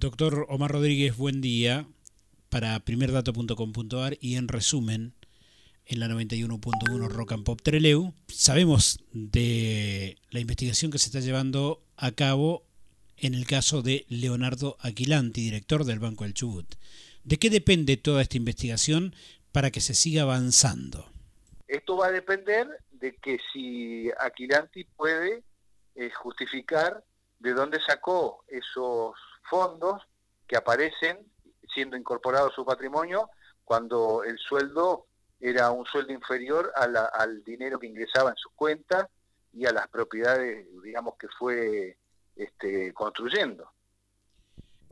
Doctor Omar Rodríguez, buen día para primerdato.com.ar y en resumen en la 91.1 Rock and Pop Treleu. Sabemos de la investigación que se está llevando a cabo en el caso de Leonardo Aquilanti, director del Banco del Chubut. ¿De qué depende toda esta investigación para que se siga avanzando? Esto va a depender de que si Aquilanti puede eh, justificar de dónde sacó esos fondos que aparecen siendo incorporados a su patrimonio cuando el sueldo era un sueldo inferior al dinero que ingresaba en su cuenta y a las propiedades, digamos, que fue este, construyendo.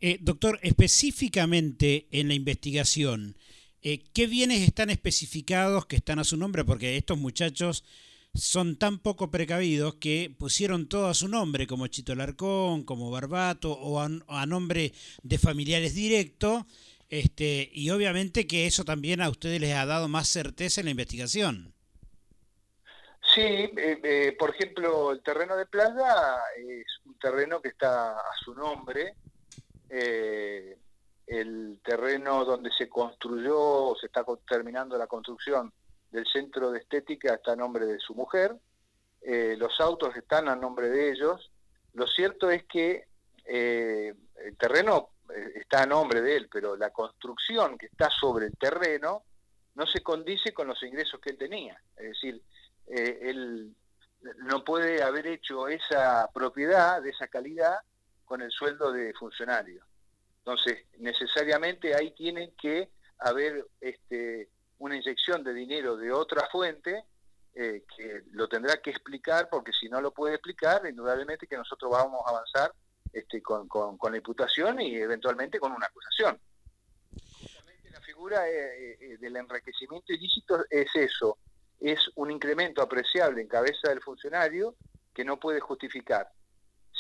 Eh, doctor, específicamente en la investigación, eh, ¿qué bienes están especificados que están a su nombre? Porque estos muchachos son tan poco precavidos que pusieron todo a su nombre, como Chito Larcón, como Barbato, o a, nombre de familiares directos, este, y obviamente que eso también a ustedes les ha dado más certeza en la investigación. Sí, eh, eh, por ejemplo, el terreno de playa es un terreno que está a su nombre. Eh, el terreno donde se construyó, se está terminando la construcción del centro de estética está a nombre de su mujer, eh, los autos están a nombre de ellos. Lo cierto es que eh, el terreno eh, está a nombre de él, pero la construcción que está sobre el terreno no se condice con los ingresos que él tenía. Es decir, él no puede haber hecho esa propiedad de esa calidad con el sueldo de funcionario. Entonces, necesariamente ahí tienen que haber este, una inyección de dinero de otra fuente eh, que lo tendrá que explicar, porque si no lo puede explicar, indudablemente que nosotros vamos a avanzar este, con, con, la imputación y eventualmente con una acusación. la figura eh, eh, del enriquecimiento ilícito es eso, es un incremento apreciable en cabeza del funcionario que no puede justificar.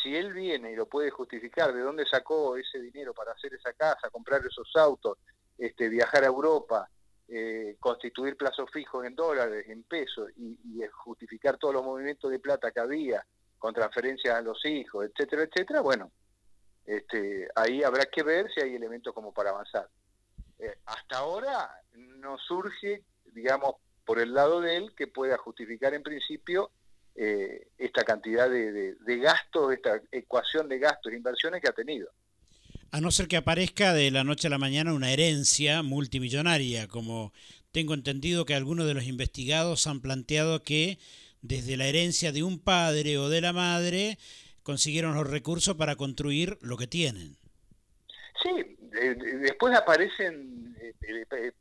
Si él viene y lo puede justificar de dónde sacó ese dinero para hacer esa casa, comprar esos autos, este, viajar a Europa, eh, constituir plazos fijos en dólares, en pesos y, justificar todos los movimientos de plata que había con transferencias a los hijos, etcétera, etcétera, bueno, este, ahí habrá que ver si hay elementos como para avanzar. Eh, hasta ahora no surge, digamos, por el lado de él que pueda justificar en principio eh, esta cantidad de, de gastos, esta ecuación de gastos e inversiones que ha tenido. A no ser que aparezca de la noche a la mañana una herencia multimillonaria, como tengo entendido que algunos de los investigados han planteado que desde la herencia de un padre o de la madre consiguieron los recursos para construir lo que tienen. Sí, después aparecen eh,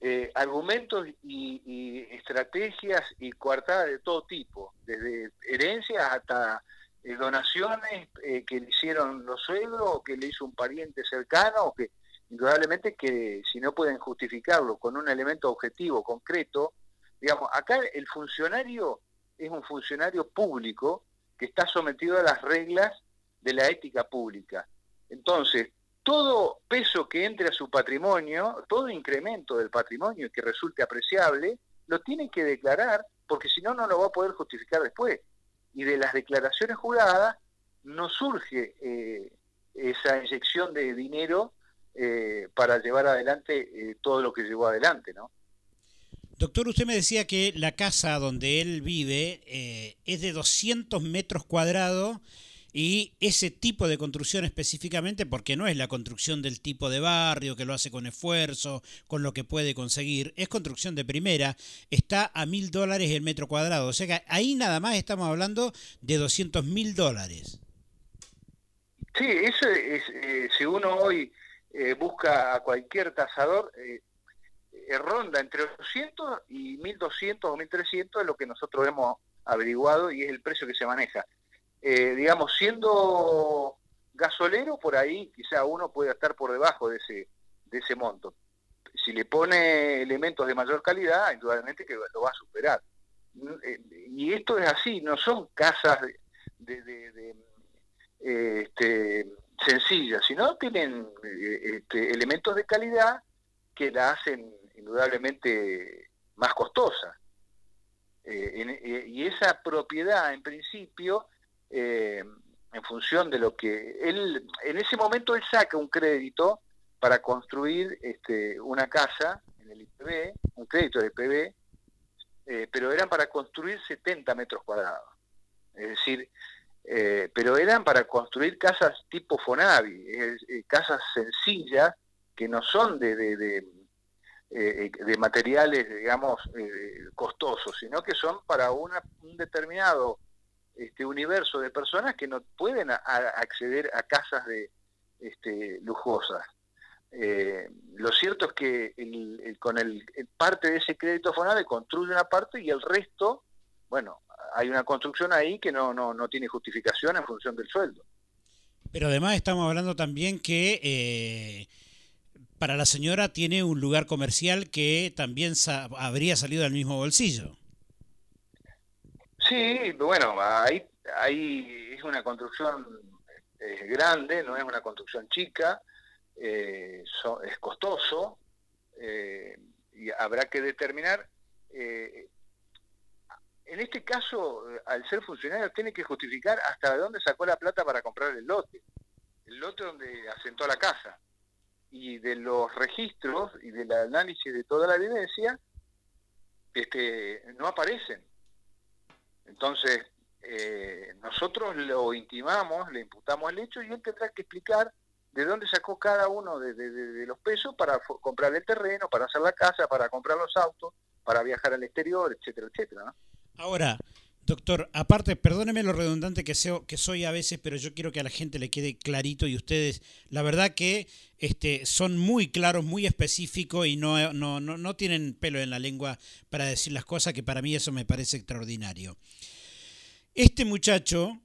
eh, argumentos y, y, estrategias y coartadas de todo tipo, desde herencias hasta eh, donaciones eh, que le hicieron los suegros o que le hizo un pariente cercano o que indudablemente que si no pueden justificarlo con un elemento objetivo, concreto, digamos, acá el funcionario es un funcionario público que está sometido a las reglas de la ética pública. Entonces, todo peso que entre a su patrimonio, todo incremento del patrimonio que resulte apreciable, lo tiene que declarar porque si no, no lo va a poder justificar después y de las declaraciones juradas no surge eh, esa inyección de dinero eh, para llevar adelante eh, todo lo que llevó adelante, ¿no? Doctor, usted me decía que la casa donde él vive es de 200 metros cuadrados y ese tipo de construcción específicamente, porque no es la construcción del tipo de barrio que lo hace con esfuerzo, con lo que puede conseguir, es construcción de primera, está a mil dólares el metro cuadrado. O sea que ahí nada más estamos hablando de 200 mil dólares. Sí, eso es, eh, si uno hoy eh, busca a cualquier tasador, eh, ronda entre 800 y 1200 o 1300 es lo que nosotros hemos averiguado y es el precio que se maneja. Eh, digamos, siendo gasolero, por ahí quizá uno puede estar por debajo de ese, de ese monto. Si le pone elementos de mayor calidad, indudablemente que lo va a superar. Eh, y esto es así, no son casas eh, este, sencillas, sino tienen este, elementos de calidad que la hacen indudablemente más costosa. y esa propiedad, en principio, eh, en función de lo que él, en ese momento él saca un crédito para construir este, una casa en el IPB, un crédito de IPB, eh, pero eran para construir 70 metros cuadrados. Es decir, eh, pero eran para construir casas tipo Fonavi, eh, casas sencillas que no son de, de, de, de materiales, digamos, costosos, sino que son para una, un determinado este universo de personas que no pueden acceder a casas de este, lujosas. Eh, lo cierto es que con el, parte de ese crédito FONAVE construye una parte y el resto, bueno, hay una construcción ahí que no, no, no tiene justificación en función del sueldo. Pero además estamos hablando también que eh, para la señora tiene un lugar comercial que también habría salido del mismo bolsillo. Sí, bueno, ahí, ahí es una construcción eh, grande, no es una construcción chica, eh, es costoso eh, y habrá que determinar. en este caso, al ser funcionario, tiene que justificar hasta dónde sacó la plata para comprar el lote, el lote donde asentó la casa. Y de los registros y del análisis de toda la evidencia, este, no aparecen entonces, eh, nosotros lo intimamos, le imputamos el hecho y él tendrá que explicar de dónde sacó cada uno de, los pesos para comprar el terreno, para hacer la casa, para comprar los autos, para viajar al exterior, etcétera, etcétera. Ahora, doctor, aparte, perdóneme lo redundante que, soy a veces, pero yo quiero que a la gente le quede clarito y ustedes, la verdad que este, son muy claros, muy específicos y no, tienen pelo en la lengua para decir las cosas, que para mí eso me parece extraordinario. Este muchacho,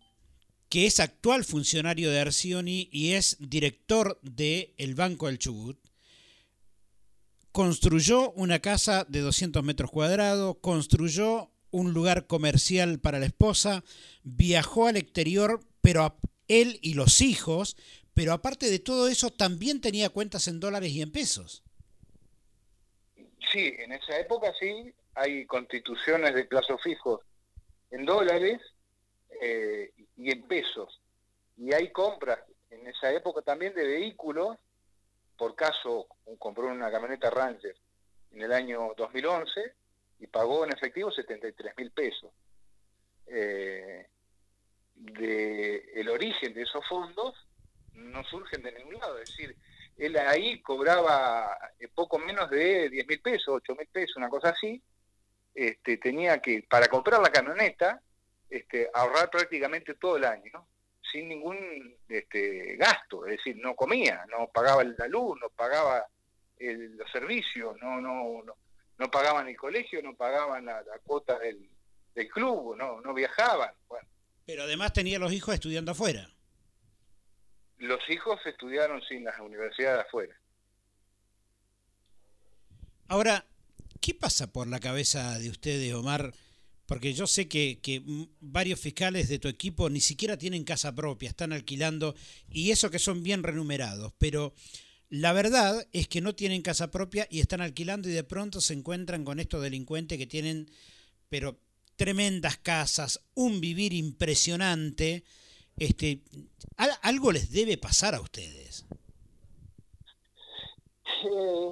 que es actual funcionario de Arcioni y es director del el Banco del Chubut, construyó una casa de 200 metros cuadrados, construyó un lugar comercial para la esposa, viajó al exterior, pero él y los hijos, pero aparte de todo eso también tenía cuentas en dólares y en pesos. Sí, en esa época sí, hay constituciones de plazo fijo en dólares eh, y en pesos. Y hay compras en esa época también de vehículos, por caso compró una camioneta Ranger en el año 2011 y pagó en efectivo 73 mil pesos. Eh, de el origen de esos fondos no surgen de ningún lado, es decir, él ahí cobraba eh, poco menos de 10 mil pesos, 8 mil pesos, una cosa así, este, tenía que, para comprar la camioneta, este, ahorrar prácticamente todo el año, sin ningún este, gasto, es decir, no comía, no pagaba la luz, no pagaba los servicios, no, no, no, no, pagaban el colegio, no pagaban la, cuota del, club, no, no viajaban. Bueno. Pero además tenía los hijos estudiando afuera. Los hijos estudiaron sin las universidades afuera. Ahora, ¿qué pasa por la cabeza de ustedes, Omar? Porque yo sé que, varios fiscales de tu equipo ni siquiera tienen casa propia, están alquilando, y eso que son bien renumerados, pero la verdad es que no tienen casa propia y están alquilando y de pronto se encuentran con estos delincuentes que tienen, pero tremendas casas, un vivir impresionante. Este, algo les debe pasar a ustedes. Eh,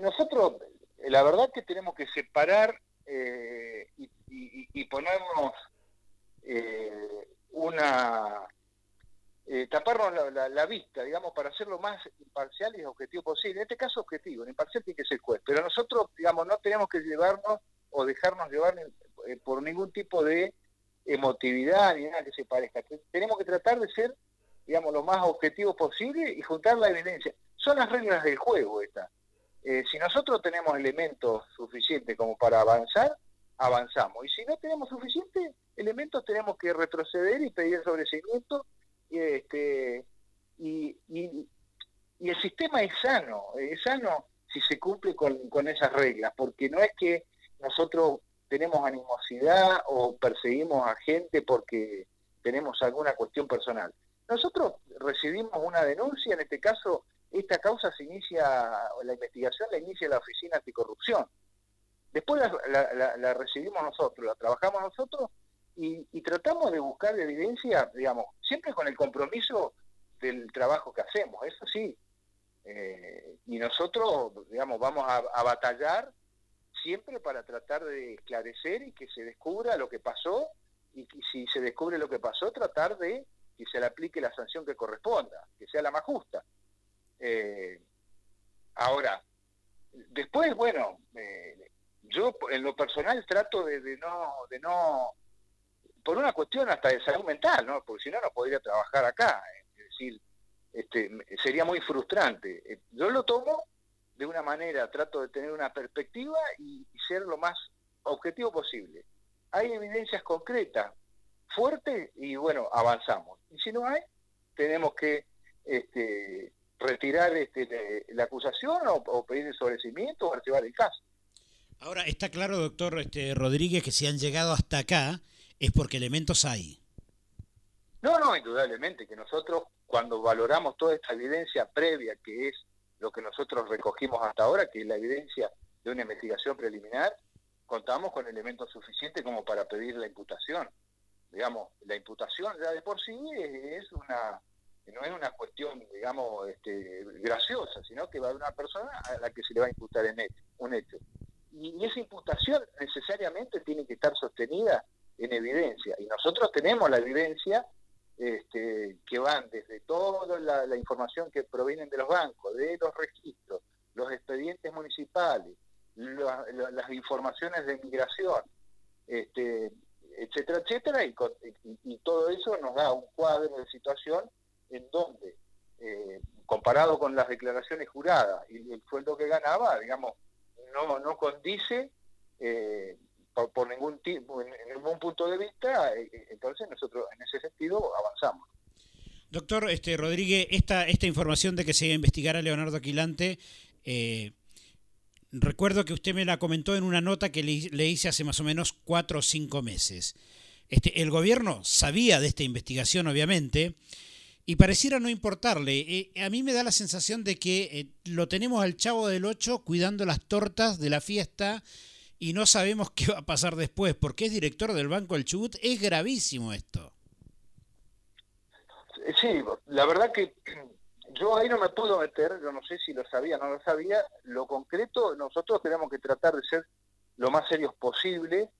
nosotros, la verdad que tenemos que separar eh, y, ponernos eh, una eh, taparnos la, vista, digamos, para ser lo más imparcial y objetivo posible. En este caso objetivo, en imparcial tiene que ser juez, pero nosotros, digamos, no tenemos que llevarnos o dejarnos llevar por ningún tipo de emotividad ni nada que se parezca. Tenemos que tratar de ser, digamos, lo más objetivo posible y juntar la evidencia. Son las reglas del juego estas. Eh, si nosotros tenemos elementos suficientes como para avanzar, avanzamos. Y si no tenemos suficientes elementos, tenemos que retroceder y pedir sobreseimiento. Este, y, y, el sistema es sano, es sano si se cumple con, con esas reglas, porque no es que nosotros tenemos animosidad o perseguimos a gente porque tenemos alguna cuestión personal. Nosotros recibimos una denuncia, en este caso esta causa se inicia, la investigación la inicia la Oficina Anticorrupción. Después la, recibimos nosotros, la trabajamos nosotros y, tratamos de buscar evidencia, digamos, siempre con el compromiso del trabajo que hacemos, eso sí. Eh, y nosotros, digamos, vamos a, batallar siempre para tratar de esclarecer y que se descubra lo que pasó y si se descubre lo que pasó, tratar de que se le aplique la sanción que corresponda, que sea la más justa. Eh, ahora, después, bueno, eh, yo en lo personal trato de, no, de no, por una cuestión hasta de salud mental, ¿no? Porque si no, no podría trabajar acá. Es decir, este, sería muy frustrante. Eh, yo lo tomo de una manera, trato de tener una perspectiva y, ser lo más objetivo posible. Hay evidencias concretas, fuertes, y bueno, avanzamos. Y si no hay, tenemos que este, retirar este, la acusación o, o pedir el sobrecimiento o archivar el caso. Ahora, está claro, doctor este, Rodríguez, que si han llegado hasta acá es porque elementos hay. No, no, indudablemente, que nosotros cuando valoramos toda esta evidencia previa, que es lo que nosotros recogimos hasta ahora, que es la evidencia de una investigación preliminar, contamos con elementos suficientes como para pedir la imputación. Digamos, la imputación ya de por sí es una no es una cuestión, digamos, este, graciosa, sino que va a una persona a la que se le va a imputar en un hecho y esa imputación necesariamente tiene que estar sostenida en evidencia. Y nosotros tenemos la evidencia este, que van desde toda la, información que provienen de los bancos, de los registros, los expedientes municipales, las informaciones de migración, este, etcétera, etcétera, y, todo eso nos da un cuadro de situación en donde, eh, comparado con las declaraciones juradas y el sueldo que ganaba, digamos, no, no condice eh, por, ningún tipo, en, ningún punto de vista, eh, eh, entonces nosotros en ese sentido avanzamos. Doctor este, Rodríguez, esta, esta información de que se iba a investigar a Leonardo Aquilante, recuerdo que usted me la comentó en una nota que le, hice hace más o menos cuatro o cinco meses. Este, el gobierno sabía de esta investigación, obviamente, y pareciera no importarle. Eh, a mí me da la sensación de que eh, lo tenemos al chavo del 8 cuidando las tortas de la fiesta y no sabemos qué va a pasar después, porque es director del Banco del Chubut. Es gravísimo esto. Sí, la verdad que yo ahí no me puedo meter, yo no sé si lo sabía o no lo sabía. Lo concreto, nosotros tenemos que tratar de ser lo más serios posible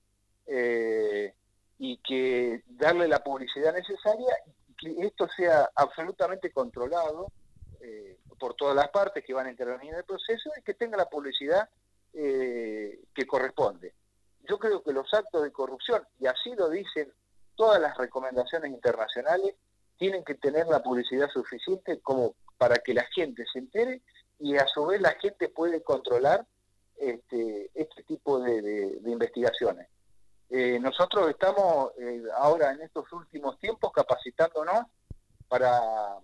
eh, y que darle la publicidad necesaria que esto sea absolutamente controlado eh, por todas las partes que van a intervenir en el proceso y que tenga la publicidad eh, que corresponde. Yo creo que los actos de corrupción, y así lo dicen todas las recomendaciones internacionales, tienen que tener la publicidad suficiente como para que la gente se entere y a su vez la gente puede controlar este, este tipo de investigaciones. Eh, nosotros estamos eh, ahora en estos últimos tiempos capacitándonos para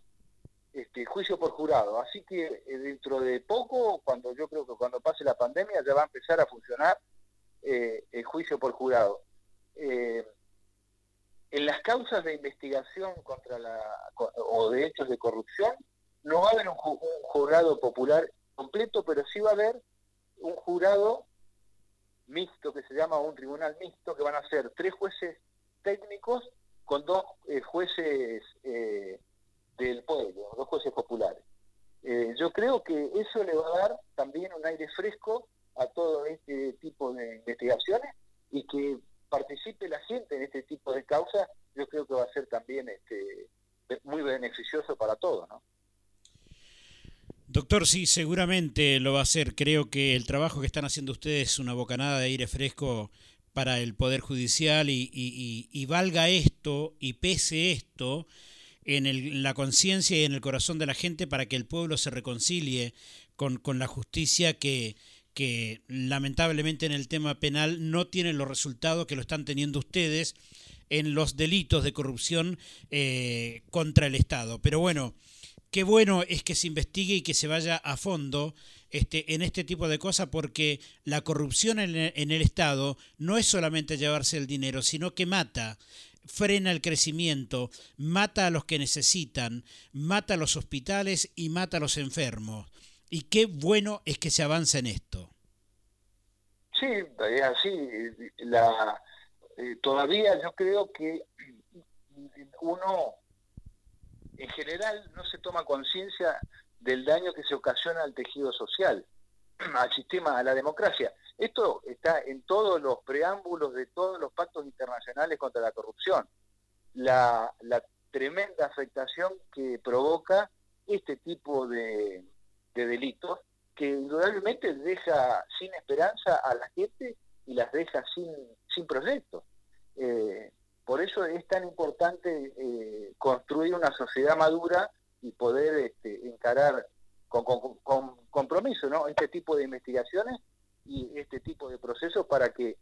este juicio por jurado. Así que eh, dentro de poco, cuando yo creo que cuando pase la pandemia, ya va a empezar a funcionar el juicio por jurado. en las causas de investigación contra la o de hechos de corrupción, no va a haber un jurado popular completo, pero sí va a haber un jurado mixto que se llama un tribunal mixto, que van a ser tres jueces técnicos con dos eh, jueces eh, del pueblo, dos jueces populares. Eh, yo creo que eso le va a dar también un aire fresco a todo este tipo de investigaciones y que participe la gente en este tipo de causas, yo creo que va a ser también este, muy beneficioso para todos, ¿no? Doctor, sí, seguramente lo va a hacer. Creo que el trabajo que están haciendo ustedes es una bocanada de aire fresco para el Poder Judicial y, valga esto y pese esto en, la conciencia y en el corazón de la gente para que el pueblo se reconcilie con, la justicia que, que lamentablemente en el tema penal no tiene los resultados que lo están teniendo ustedes en los delitos de corrupción eh, contra el Estado. Pero bueno, qué bueno es que se investigue y que se vaya a fondo este, en este tipo de cosas porque la corrupción en el, Estado no es solamente llevarse el dinero, sino que mata, frena el crecimiento, mata a los que necesitan, mata a los hospitales y mata a los enfermos. Y qué bueno es que se avance en esto. Sí, así. La, eh, todavía yo creo que uno en general no se toma conciencia del daño que se ocasiona al tejido social, al sistema, a la democracia. Esto está en todos los preámbulos de todos los pactos internacionales contra la corrupción. La, tremenda afectación que provoca este tipo de, delitos, que indudablemente deja sin esperanza a la gente y las deja sin, sin proyectos. Eh, por eso es tan importante eh, construir una sociedad madura y poder este, encarar con, compromiso ¿no? este tipo de investigaciones y este tipo de procesos para que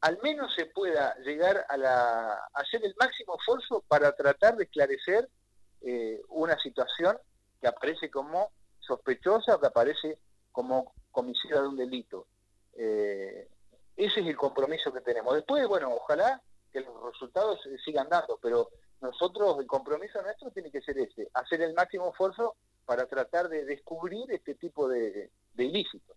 al menos se pueda llegar a, la, hacer el máximo esfuerzo para tratar de esclarecer eh, una situación que aparece como sospechosa o que aparece como comisión de un delito. Eh, ese es el compromiso que tenemos. Después, bueno, ojalá que los resultados sigan dando, pero nosotros, el compromiso nuestro tiene que ser ese, hacer el máximo esfuerzo para tratar de descubrir este tipo de, ilícitos.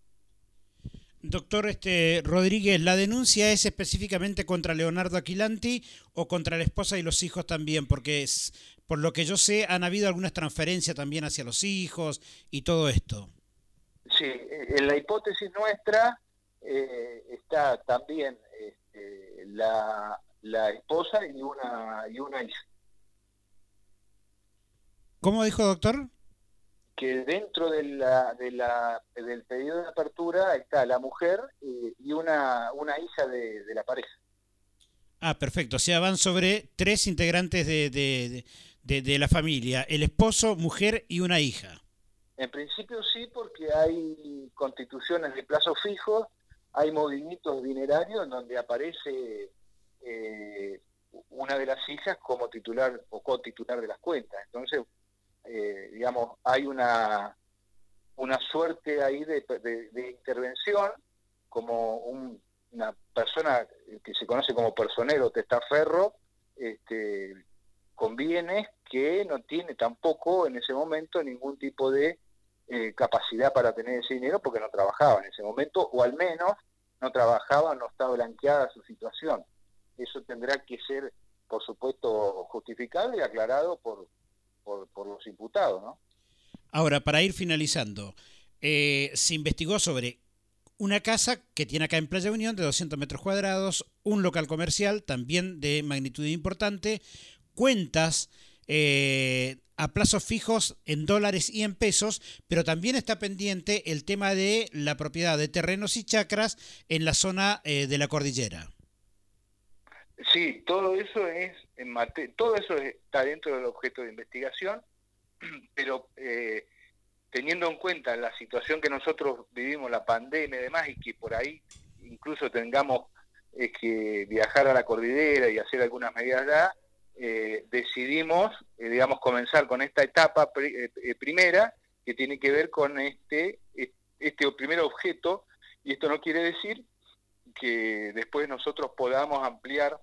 Doctor este, Rodríguez, ¿la denuncia es específicamente contra Leonardo Aquilanti o contra la esposa y los hijos también? Porque es, por lo que yo sé, han habido algunas transferencias también hacia los hijos y todo esto. Sí, en la hipótesis nuestra eh, está también este, la, la esposa y una, y una hija. ¿Cómo dijo, doctor? Que dentro de la, de la, del pedido de apertura está la mujer eh, y una, una hija de, la pareja. Ah, perfecto. O sea, van sobre tres integrantes de, de, de, la familia, el esposo, mujer y una hija. En principio sí, porque hay constituciones de plazos fijos, hay movimientos dinerarios en donde aparece eh, una de las hijas como titular o co-titular de las cuentas. Entonces, eh, digamos, hay una, una suerte ahí de, intervención como una persona que se conoce como personero testaferro, este, con bienes que no tiene tampoco en ese momento ningún tipo de eh, capacidad para tener ese dinero porque no trabajaba en ese momento, o al menos no trabajaba, no estaba blanqueada su situación. Eso tendrá que ser, por supuesto, justificado y aclarado por, por, los imputados, ¿no? Ahora, para ir finalizando, eh, se investigó sobre una casa que tiene acá en Playa Unión de 200 metros cuadrados, un local comercial también de magnitud importante, cuentas eh, a plazos fijos en dólares y en pesos, pero también está pendiente el tema de la propiedad de terrenos y chacras en la zona eh, de la cordillera. Sí, todo eso es todo eso está dentro del objeto de investigación, pero eh, teniendo en cuenta la situación que nosotros vivimos, la pandemia y demás, y que por ahí incluso tengamos eh, que viajar a la cordillera y hacer algunas medidas allá, eh, decidimos, digamos, comenzar con esta etapa primera que tiene que ver con este, este primer objeto, y esto no quiere decir que después nosotros podamos ampliar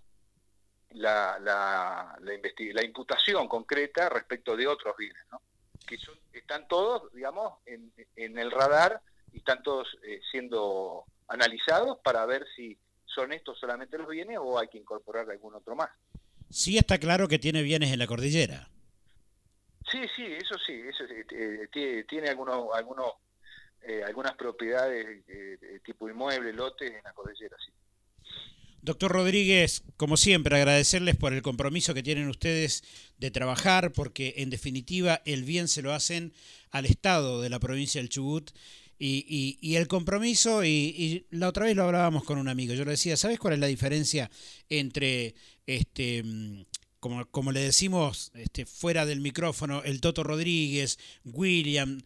la, la, la, imputación concreta respecto de otros bienes, ¿no? que están todos, digamos, en, en, el radar y están todos eh, siendo analizados para ver si son estos solamente los bienes o hay que incorporar algún otro más. Sí está claro que tiene bienes en la cordillera. Sí, sí, eso sí, eso, eh, tiene, algunos, algunos, eh, algunas propiedades tipo inmueble, lotes en la cordillera, sí. Doctor Rodríguez, como siempre, agradecerles por el compromiso que tienen ustedes de trabajar, porque en definitiva el bien se lo hacen al Estado de la provincia del Chubut. Y, el compromiso, y, la otra vez lo hablábamos con un amigo, yo le decía, ¿sabes cuál es la diferencia entre, este, como, como le decimos este, fuera del micrófono, el Toto Rodríguez, William,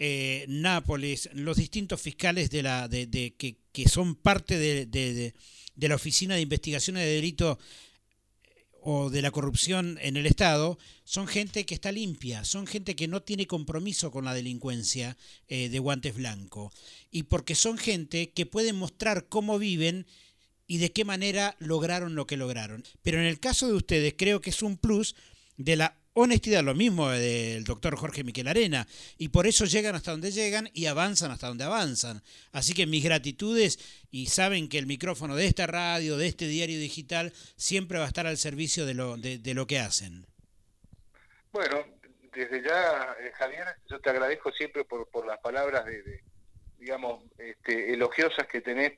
eh, Nápoles, los distintos fiscales de la, de, que, que son parte de de la Oficina de Investigaciones de Delito eh, o de la corrupción en el Estado son gente que está limpia, son gente que no tiene compromiso con la delincuencia eh, de guantes blancos y porque son gente que pueden mostrar cómo viven y de qué manera lograron lo que lograron. Pero en el caso de ustedes creo que es un plus de la honestidad, lo mismo del doctor Jorge Miquel Arena, y por eso llegan hasta donde llegan y avanzan hasta donde avanzan. Así que mis gratitudes y saben que el micrófono de esta radio, de este diario digital, siempre va a estar al servicio de lo, de, lo que hacen. Bueno, desde ya, eh, Javier, yo te agradezco siempre por, por las palabras de, digamos, este, elogiosas que tenés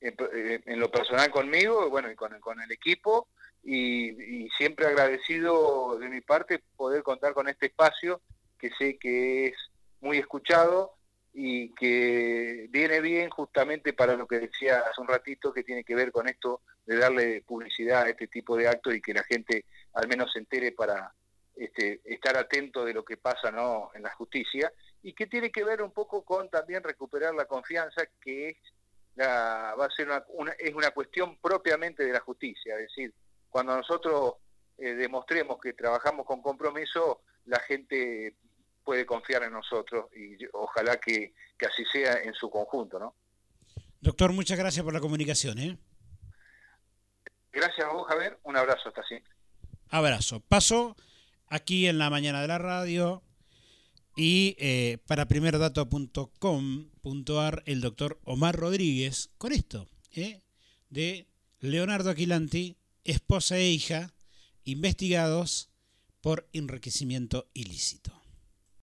eh, en, lo personal conmigo, bueno, y con, con el equipo, y, siempre agradecido de mi parte poder contar con este espacio que sé que es muy escuchado y que viene bien justamente para lo que decía hace un ratito que tiene que ver con esto de darle publicidad a este tipo de actos y que la gente al menos se entere para este, estar atento de lo que pasa ¿no? en la justicia y que tiene que ver un poco con también recuperar la confianza que es va a ser una, es una cuestión propiamente de la justicia, es decir, cuando nosotros eh, demostremos que trabajamos con compromiso, la gente puede confiar en nosotros y ojalá que, así sea en su conjunto, ¿no? Doctor, muchas gracias por la comunicación, ¿eh? Gracias a vos, Javier. Un abrazo, hasta siempre. Abrazo. Paso aquí en la mañana de la radio y eh, para primerdato.com.ar el doctor Omar Rodríguez con esto, ¿eh? de Leonardo Aquilanti, esposa e hija, investigados por enriquecimiento ilícito.